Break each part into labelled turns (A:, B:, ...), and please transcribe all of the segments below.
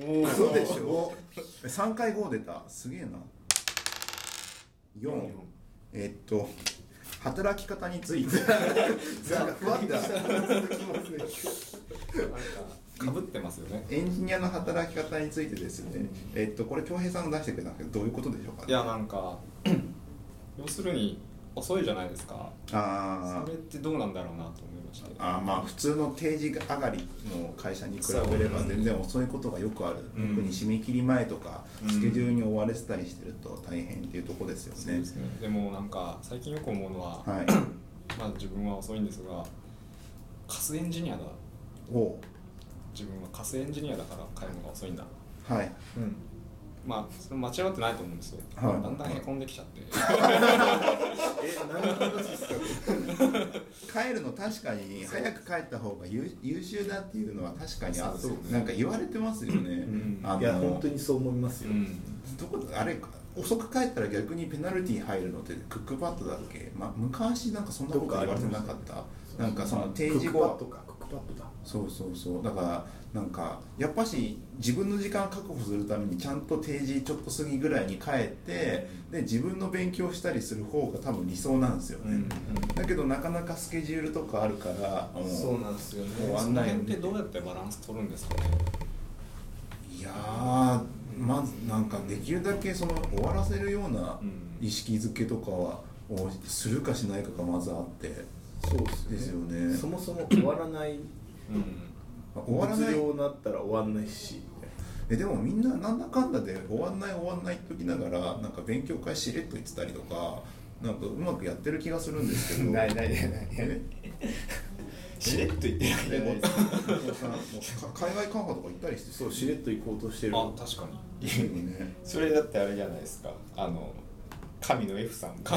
A: おお
B: そうでしょ？3回5出た。すげえな。4えっと働き方について。
C: なんかふわっとした。続きますね
A: かぶってますよね。
B: エンジニアの働き方についてですね、えっとこれ恭平さんが出してくれたんですけどどういうことでしょうか？
A: いやなんか要するに遅いじゃないですか。
B: あ
A: それってどうなんだろうなと思いました
B: ああまあ普通の定時上がりの会社に比べれば全然遅いことがよくある、
A: うん。
B: 特に締め切り前とか
A: うん。
B: スケジュールに追われてたりしてると大変っていうところですよね。
A: そうで、すね。でもなんか最近よく思うのは、
B: はい。
A: まあ自分は遅いんですがカスエンジニアだ。
B: お
C: 自分はカスエンジニアだから帰るのが遅いんだ。
B: はい。
C: うんまあそれ間違ってないと思うんですよ、
B: はい。
C: だんだんへこんできちゃって。
D: え何の話ですか？
B: 帰るの確かに早く帰った方が優優秀だっていうのは確かにあ
C: そう。ね
B: なんか言われてますよね、
C: ん。
B: あの
D: いや本当にそう思いますよ、
B: どこあれ遅く帰ったら逆にペナルティー入るのってクックパッドだっけ、ま、昔なんかそんなこと言われてなかった。なんかその定時後
D: クックパッドか。クックパッドだ
B: そうそうそう。だからなんかやっぱし自分の時間確保するためにちゃんと定時ちょっと過ぎぐらいに帰ってで自分の勉強したりする方が多分理想なんですよね、
C: うん。
B: だけどなかなかスケジュールとかあるからも
D: そうなんですよね。
B: 終わんないよね
C: 辺ってどうやってバランス取るんですかね？
B: いやーまずなんかできるだけその終わらせるような
C: うん。
B: 意識づけとかはをするかしないかがまずあって。
D: そうです
B: ですよね。
D: そもそも終わらない
B: 終わらない。
D: になったら終わんないし。
B: えでもみんななんだかんだで終わんない終わんないって時ながらなんか勉強会しれっと言ってたりとかなんかうまくやってる気がするんですけど。
D: ないないないない。
B: え？
D: しれっと言ってない。です
B: もうさもうか海外カンファとか行ったりして。
D: そうしれっと行こうとしてる。
C: あ確かに。
B: ね。
E: それだってあれじゃないですか。あの神の F さんが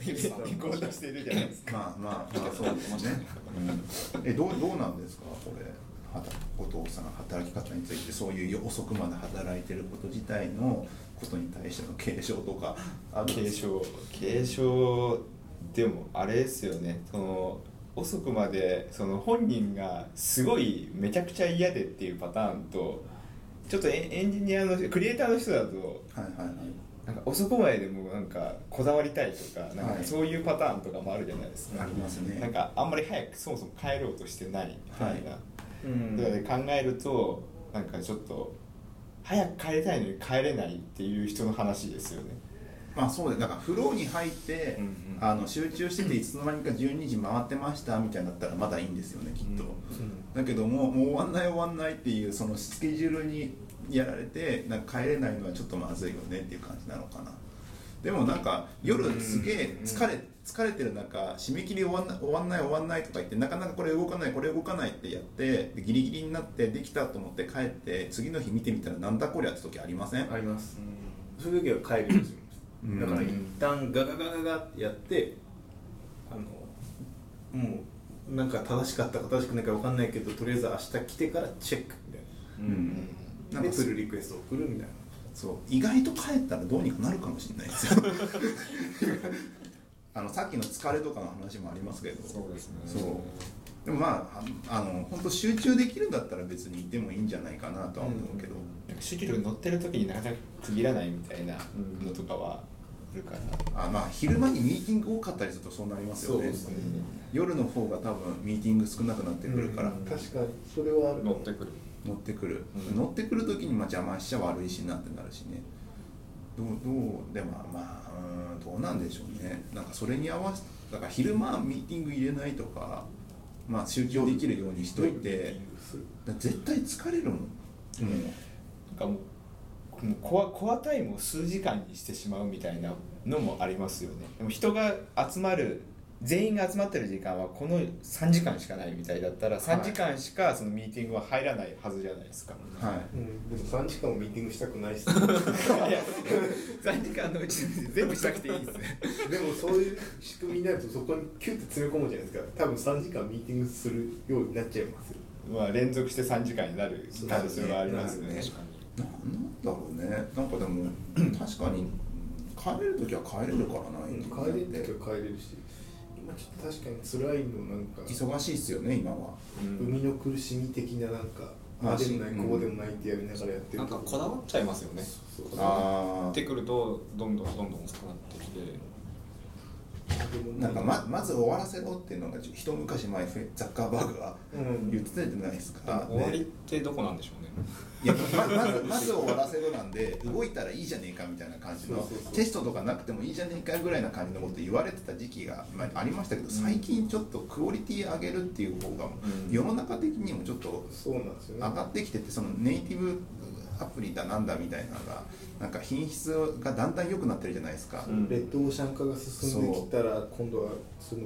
E: F さん。してるじゃないですか。
B: まあまあまあそうですね、うん、えどうどうなんですか？これお父さん働き方についてそういう遅くまで働いてること自体のことに対しての継承とかあ
E: 継承継承でもあれですよね。その遅くまでその本人がすごいめちゃくちゃ嫌でっていうパターンとちょっとエンジニアの人クリエイターの人だと
B: はいはいはい
E: なんか遅くまででもなんかこだわりたいとかなん
B: はい
E: かそういうパターンとかもあるじゃないですか、
B: ありますね。
E: なんかあんまり早くそもそも帰ろうとしてないみたいな、
D: うん
E: とかで考えるとなんかちょっと早く帰りたいのに帰れないっていう人の話ですよね。
B: まあそうでだからフローに入って、
C: うんうん。
B: あの集中してていつの間にか12時回ってましたみたいになったらまだいいんですよねきっと、だけどももう終わんない終わんないっていうそのスケジュールにやられてなんか帰れないのはちょっとまずいよねっていう感じなのかな。でもなんか夜すげえ疲れ疲れてる中締め切り終わんない終わんない終わんないとか言ってなかなかこれ動かないこれ動かないってやってでギリギリになってできたと思って帰って次の日見てみたらなんだこりゃって時ありません？
D: あります。そういう時は帰るんですよ。
B: うん。
D: だから一旦ガガガガガってやってあのもうなんか正しかったか正しくないか分かんないけどとりあえず明日来てからチェックみたい
B: うん
D: なで
B: なんか
D: プルリクエスト送るみたいな。
B: そう。意外と帰ったらどうにかなるかもしれないですよ。あのさっきの疲れとかの話もありますけど。
C: そうですね。
B: そう。でもまあああの本当集中できるんだったら別にいてもいいんじゃないかなとは思うけど、
E: なんかシュキル乗ってる時になかなか区切らないみたいなのとかはあるから、
B: あまあ昼間にミーティング多かったりするとそうなりますよね。
D: そうですね。
B: 夜の方が多分ミーティング少なくなってくるから、
D: 確かに。それはある
C: 乗ってくる
B: 乗ってくる、
C: うん。
B: 乗ってくる時にまあ邪魔しちゃ悪いしなってなるしね。どうどうでもまあうーんどうなんでしょうね。なんかそれに合わせだから昼間ミーティング入れないとかまあ集中できるようにしといてだ絶対疲れるもん、もう
E: なんかもうもうコアコアタイムを数時間にしてしまうみたいなのもありますよね。でも人が集まる全員が集まってる時間はこの3時間しかないみたいだったら3時間しかそのミーティングは入らないはずじゃないですか、
B: はい。
D: うん、でも3時間もミーティングしたくないっす。
E: いや3時間のうち全部したくていいです。ね
D: でもそういう仕組みになるとそこにキュッて詰め込むじゃないですか。多分3時間ミーティングするようになっちゃいます。よ
E: まあ連続して3時間になる可能性はありますね。
B: ねななんだろうね。なんかでも 確かに帰れる時は帰れるからな、
D: 帰れる時は帰れるし今ちょっと確かに辛いのなんか
B: 忙しいっすよね今は。
D: 生みの苦しみ的ななんかああでもない
B: うん。
D: こうでもないってやりながらやってる。
C: なんかこだわっちゃいますよね。
D: そう
C: こだわ
B: あ
C: ってくるとどんどんどんどん遅くなってきて。
B: あなんかままず終わらせろっていうのが一昔前ザッカーバーグが
D: うん。
B: 言ってたじゃないです
C: で
B: か、
C: も終わりっ
B: で
C: てどこなんでしょうね。
B: いやままずまず終わらせろなんで動いたらいいじゃねえかみたいな感じのテストとかなくてもいいじゃねえかぐらいな感じのこと言われてた時期が、まあ、ありましたけど最近ちょっとクオリティ上げるっていう方が
C: うん。
B: 世の中的にもちょっと上がってきててそのネイティブアプリだなんだみたいなのがなんか品質がだんだん良くなってるじゃないですか、
C: うん。
D: レッドオーシャン化が進んできたら今度はその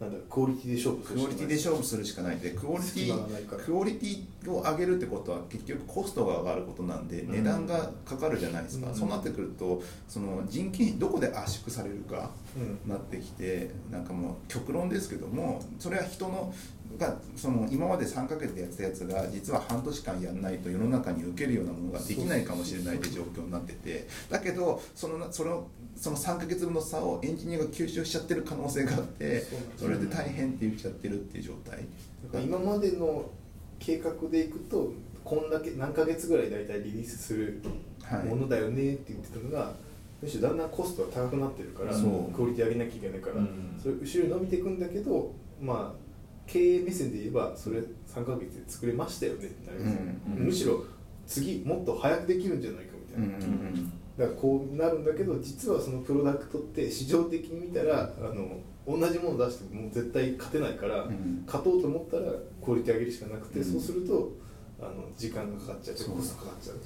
D: なんだクオリティで勝負する
B: クオリティで勝負するしかない。でクオリティクオリティを上げるってことは結局コストが上がることなんで値段がかかるじゃないですか、
D: うん。
B: そうなってくるとその人件費どこで圧縮されるか
D: うん。
B: なってきてなんかもう極論ですけどもそれは人のがその今まで3ヶ月でやってたやつが実は半年間やんないと世の中に受けるようなものができないかもしれないって状況になっててだけどそのそのその3ヶ月分の差をエンジニアが吸収しちゃってる可能性があって
D: そ
B: れで大変って言っちゃってるっていう状態。
D: 今までの計画でいくとこんだけ何ヶ月ぐらい大体リリースする
B: はい
D: ものだよねって言ってたのが、むしろだんだんコストが高くなってるからクオリティ上げなきゃいけないから、
C: うん。
D: それ後ろに伸びていくんだけどまあ経営目線で言えばそれ3ヶ月で作れましたよねってなります
C: うんうん。
D: むしろ次もっと早くできるんじゃないかみたいな、
B: うんうんうん
D: だからこうなるんだけど実はそのプロダクトって市場的に見たらあの同じもの出してももう絶対勝てないから、
B: うん。
D: 勝とうと思ったらクオリティ上げるしかなくて、
B: うん。
D: そうするとあの時間がかかっちゃって
B: そう
D: コストかかっちゃう、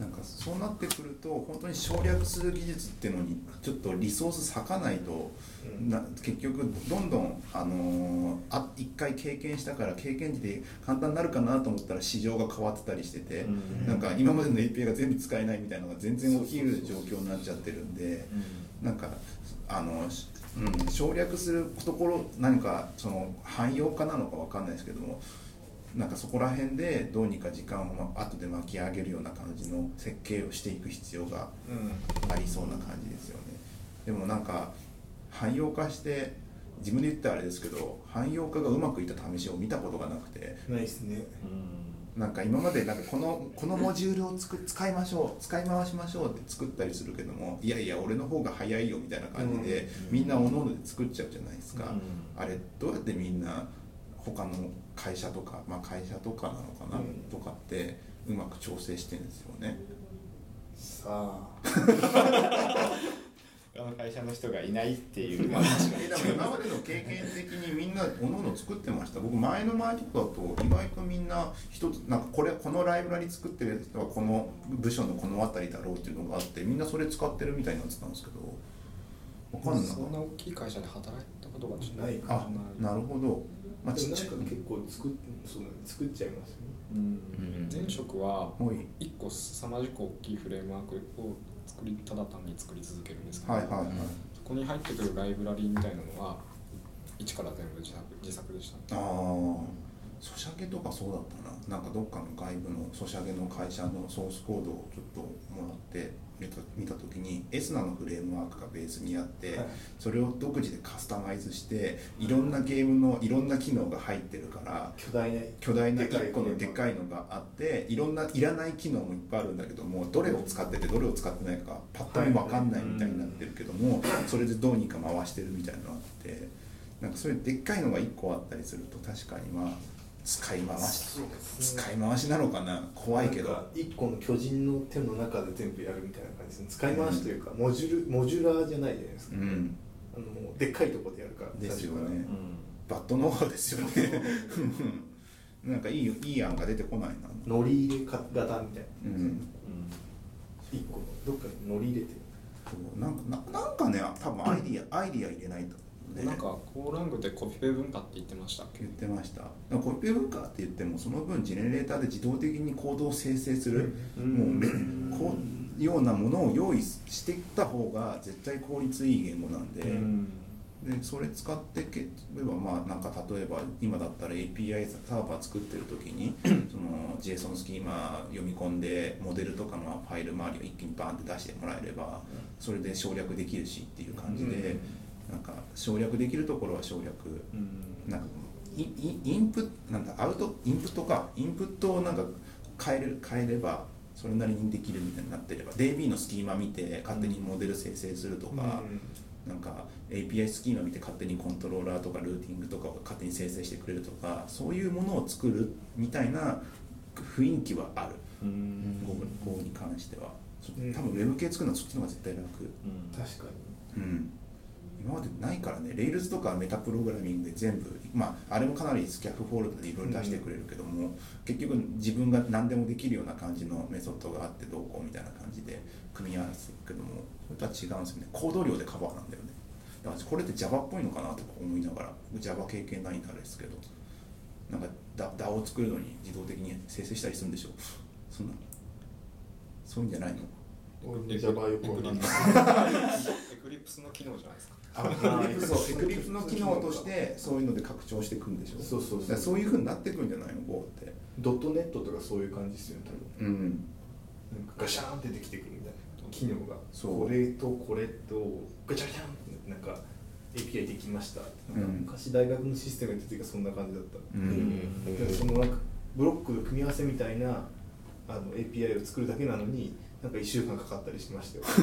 B: なんかそうなってくると本当に省略する技術っていうのにちょっとリソース割かないと、
D: うん。
B: な結局どんどん、あのーあ一回経験したから経験値で簡単になるかなと思ったら市場が変わってたりしてて、
C: うん。
B: なんか今までの API が全部使えないみたいなのが全然起きる状況になっちゃってるんで。なんかあの、しうん、省略するところ何かその汎用化なのかわかんないですけどもなんかそこら辺でどうにか時間をま後で巻き上げるような感じの設計をしていく必要がありそうな感じですよね。でもなんか汎用化して自分で言ったらあれですけど汎用化がうまくいった試しを見たことがなくて
D: ないですね。
B: なんか今までなんかこのこのモジュールをつく使いましょう使い回しましょうって作ったりするけどもいやいや俺の方が早いよみたいな感じで、みんなおのおので作っちゃうじゃないですか、あれどうやってみんな他の会社とか、まあ、会社とかなのかな、
D: うん。
B: とかってうまく調整してるんですよね。
D: さあ。
E: 他の会社の人がいないっていう。
B: まあ確か今までの経験的にみんなおのおの作ってました。僕前の前とかだと意外とみんな一つなんかこれこのライブラリ作ってる人はこの部署のこの辺りだろうっていうのがあってみんなそれ使ってるみたいになってたんですけどわかんない
C: そんな大きい会社で働いたことが
D: ないか
B: あなるほどまあちっちゃい。
D: か結構作っそうだね。作っちゃいますよね。
C: うん。前職は
B: はい。
C: 一個凄まじく大きいフレームワークを作りただ単に作り続けるんですけど、
B: はいはいはい。
C: そこに入ってくるライブラリーみたいなのは一から全部自作自作でした
B: ああソシャゲとかそうだったな。なんかどっかの外部のソシャゲの会社のソースコードをちょっともらって見た見た時にエスナのフレームワークがベースにあって、
D: はい。
B: それを独自でカスタマイズしていろんなゲームのいろんな機能が入ってるから
D: 巨大な
B: 巨大な
D: でかい
B: 1個のでかいのがあっていろんないらない機能もいっぱいあるんだけどもどれを使っててどれを使ってないかがパッと見分かんないみたいになってるけどもそれでどうにか回してるみたいなのがあってなんかそういうでっかいのが1個あったりすると確かにまあ使い回し。
D: ね。
B: 使い回しなのかな？怖いけど。
D: 一個の巨人の手の中で全部やるみたいな感じですね。使い回しというか、モジュルモジュラーじゃないじゃないですか、
B: うん。
D: あのもうでっかいところでやるから
B: ですよ
D: 最初
B: ねバッドノウハウですよね。なんかいいいい案が出てこないな。
D: 乗り入れ型みたいな、
B: うん。
D: 一個のどっかに乗り入れて
B: なんかななんかね多分アイディアアイディア入れないとね。
C: なんかコーラングでコピペ文化って言ってましたっけ？
B: 言ってました。コピペ文化って言ってもその分ジェネレーターで自動的にコードを生成する、
C: うん。
B: もうめこうようなものを用意していった方が絶対効率いい言語なんで,、でそれ使ってけ例えばまあなんか例えば今だったら API サーバー作ってる時に その JSON スキーマ読み込んでモデルとかのファイル周りを一気にバンって出してもらえればそれで省略できるしっていう感じで、なん。か省略できるところは省略なんかイイインプなんだアウトインプットか。インプットをなんか変える変えればそれなりにできるみたいになってれば。DB のスキーマ見て勝手にモデル生成するとか、なんか API スキーマ見て勝手にコントローラーとかルーティングとかを勝手に生成してくれるとかそういうものを作るみたいな雰囲気はある。
C: うん。
B: 語語に関しては。多分 Web 系作るのはそっちの方が絶対楽。
D: 確か
B: うん今までないからね。Rails とかメタプログラミングで全部まああれもかなりスキャフフォールドでいろいろ出してくれるけども、結局自分が何でもできるような感じのメソッドがあってどうこうみたいな感じで組み合わせていくけどもそれとは違うんですよね。コード量でカバーなんだよね。だからこれって Java っぽいのかなとか思いながら僕 Java 経験ないんであれですけど。なんか DAO を作るのに自動的に生成したりするんでしょそんな。そういうんじゃないの？
D: に Java よくわかんない。
C: エ クリプスの機能じゃないですか。
B: あエクリプスそうエクリプスの機能としてそういうので拡張していくんでしょ？
D: そうそうそう
B: そう。いうふうになっていくんじゃないの？Go って。
D: ドットネットとかそういう感じですよね多分。
B: うん。
D: なんかガシャーンってできてくるみたいな機能が。
B: そう。
D: これとこれとガチャガチャンってなんか API できました。なん。昔大学のシステムやってた時はそんな感じだった、
B: うん。
D: でそのなんかブロックの組み合わせみたいなあの API を作るだけなのになんか1週間かかったりしましたよ。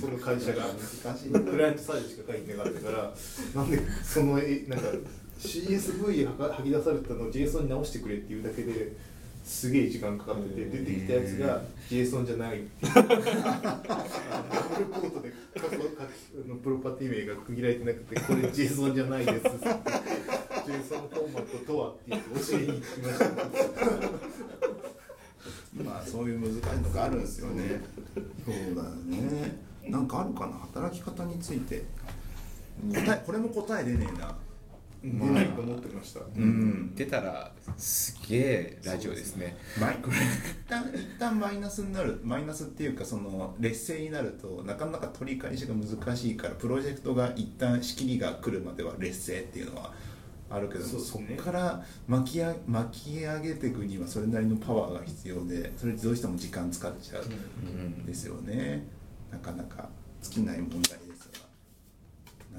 D: その会社が。
B: 難しい
D: クライアントサイドしか書いてなかったから。なんでそのえなんか CSV 吐き出されたのを JSON に直してくれっていうだけですげえ時間かかってて出てきたやつが JSON じゃない。ダブルコートでプロパティ名が区切られてなくてこれ JSON じゃないですって。JSON フォーマットとはって言って教えに行きました
B: まあそういう難しいのがあるんですよね。そうだよね。なんかあるかな？働き方について。答えこれも答え出ねえな。
D: 出ないと思ってました、
B: うん。
E: 出たらすげえラジオですね。
B: マイこれ一旦一旦マイナスになる。マイナスっていうかその劣勢になるとなかなか取り返しが難しいからプロジェクトが一旦仕切りが来るまでは劣勢っていうのはあるけどもそ
D: ね。
B: こから巻きや巻き上げていくにはそれなりのパワーが必要でそれどうしても時間使っちゃう。ん。ですよね。なかなか尽きない問題です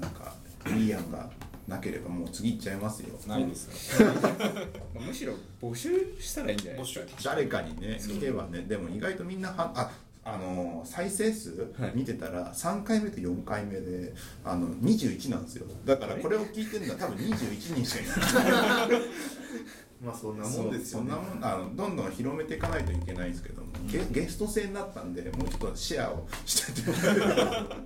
B: が。なんかいい案がなければもう次行っちゃいますよ。
C: ないですよ。
E: むしろ募集したらいいんじゃないですか。
B: 誰かにね聞けばね。でも意外とみんなはああの再生数
E: はい。
B: 見てたら3回目と4回目であの21なんですよ。だからこれを聞いてるのは多分21人しかいない。
D: まあそんなもんですよね。
B: そんなもんあのどんどん広めていかないといけないんですけどもゲゲスト制になったんでもうちょっとシェアをしてもらえれば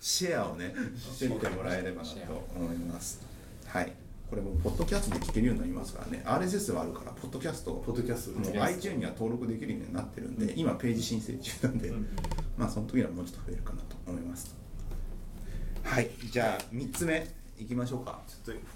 B: シェアをね。してみてもらえればなと思います。はいこれもポッドキャストで聞けるようになりますからね。RSS はあるからポッドキャスト
D: ポッドキャスト
B: もう iTunes には登録できるようになってるんで、今ページ申請中なんで、
D: うん。
B: まあその時にはもうちょっと増えるかなと思います。はいじゃあ3つ目いきましょうか。
D: ちょっと